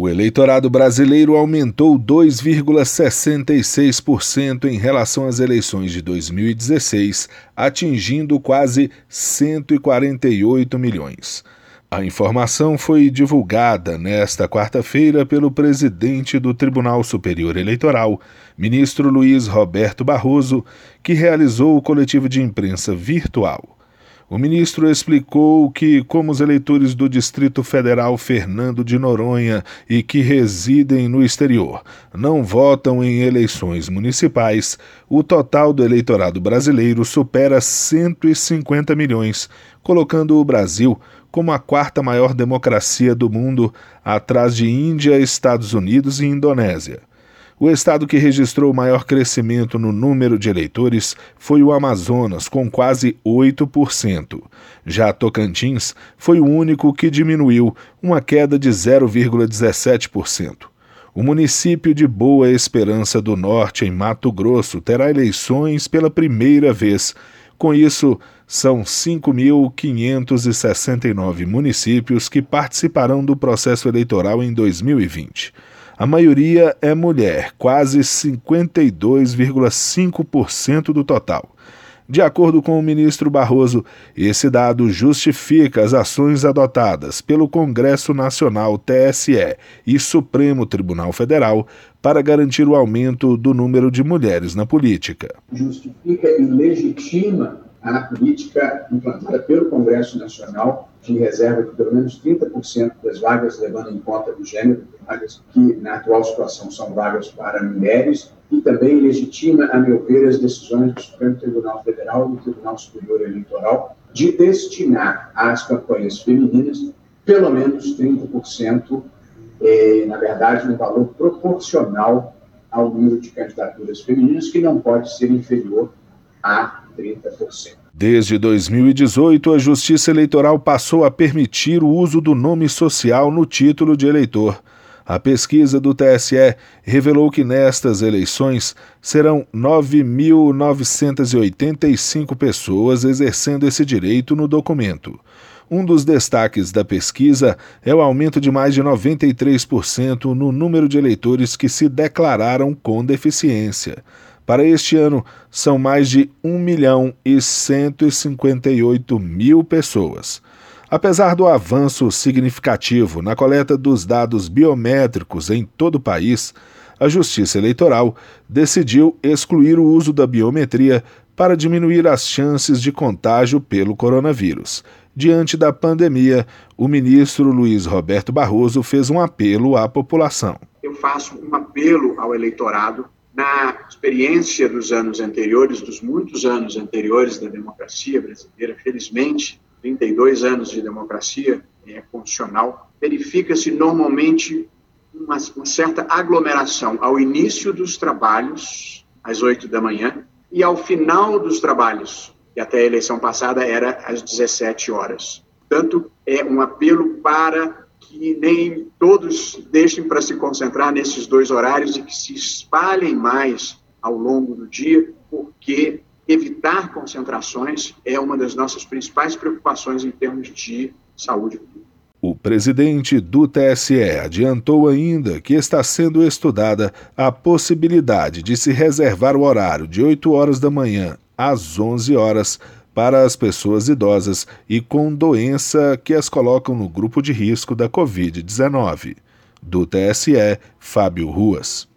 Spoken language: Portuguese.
O eleitorado brasileiro aumentou 2,66% em relação às eleições de 2016, atingindo quase 148 milhões. A informação foi divulgada nesta quarta-feira pelo presidente do Tribunal Superior Eleitoral, ministro Luiz Roberto Barroso, que realizou o coletivo de imprensa virtual. O ministro explicou que, como os eleitores do Distrito Federal Fernando de Noronha e que residem no exterior não votam em eleições municipais, o total do eleitorado brasileiro supera 150 milhões, colocando o Brasil como a quarta maior democracia do mundo, atrás de Índia, Estados Unidos e Indonésia. O estado que registrou o maior crescimento no número de eleitores foi o Amazonas, com quase 8%. Já Tocantins foi o único que diminuiu, uma queda de 0,17%. O município de Boa Esperança do Norte, em Mato Grosso, terá eleições pela primeira vez. Com isso, são 5.569 municípios que participarão do processo eleitoral em 2020. A maioria é mulher, quase 52,5% do total. De acordo com o ministro Barroso, esse dado justifica as ações adotadas pelo Congresso Nacional TSE e Supremo Tribunal Federal para garantir o aumento do número de mulheres na política. Justifica e legitima a política implantada pelo Congresso Nacional de reserva de pelo menos 30% das vagas, levando em conta o gênero, vagas que na atual situação são vagas para mulheres, e também legitima, a meu ver, as decisões do Supremo Tribunal Federal e do Tribunal Superior Eleitoral de destinar às campanhas femininas pelo menos 30%, eh, na verdade, um valor proporcional ao número de candidaturas femininas, que não pode ser inferior a 30%. Desde 2018, a Justiça Eleitoral passou a permitir o uso do nome social no título de eleitor. A pesquisa do TSE revelou que nestas eleições serão 9.985 pessoas exercendo esse direito no documento. Um dos destaques da pesquisa é o aumento de mais de 93% no número de eleitores que se declararam com deficiência. Para este ano, são mais de 1 milhão e 158 mil pessoas. Apesar do avanço significativo na coleta dos dados biométricos em todo o país, a Justiça Eleitoral decidiu excluir o uso da biometria para diminuir as chances de contágio pelo coronavírus. Diante da pandemia, o ministro Luiz Roberto Barroso fez um apelo à população. Eu faço um apelo ao eleitorado na experiência dos anos anteriores, dos muitos anos anteriores da democracia brasileira, felizmente, 32 anos de democracia é, constitucional, verifica-se normalmente uma, uma, certa aglomeração ao início dos trabalhos, às 8 da manhã, e ao final dos trabalhos, que até a eleição passada era às 17 horas. Portanto, é um apelo para que nem todos deixem para se concentrar nesses dois horários e que se espalhem mais ao longo do dia, porque evitar concentrações é uma das nossas principais preocupações em termos de saúde pública. O presidente do TSE adiantou ainda que está sendo estudada a possibilidade de se reservar o horário de 8 horas da manhã às 11 horas para as pessoas idosas e com doença que as colocam no grupo de risco da Covid-19. Do TSE, Fábio Ruas.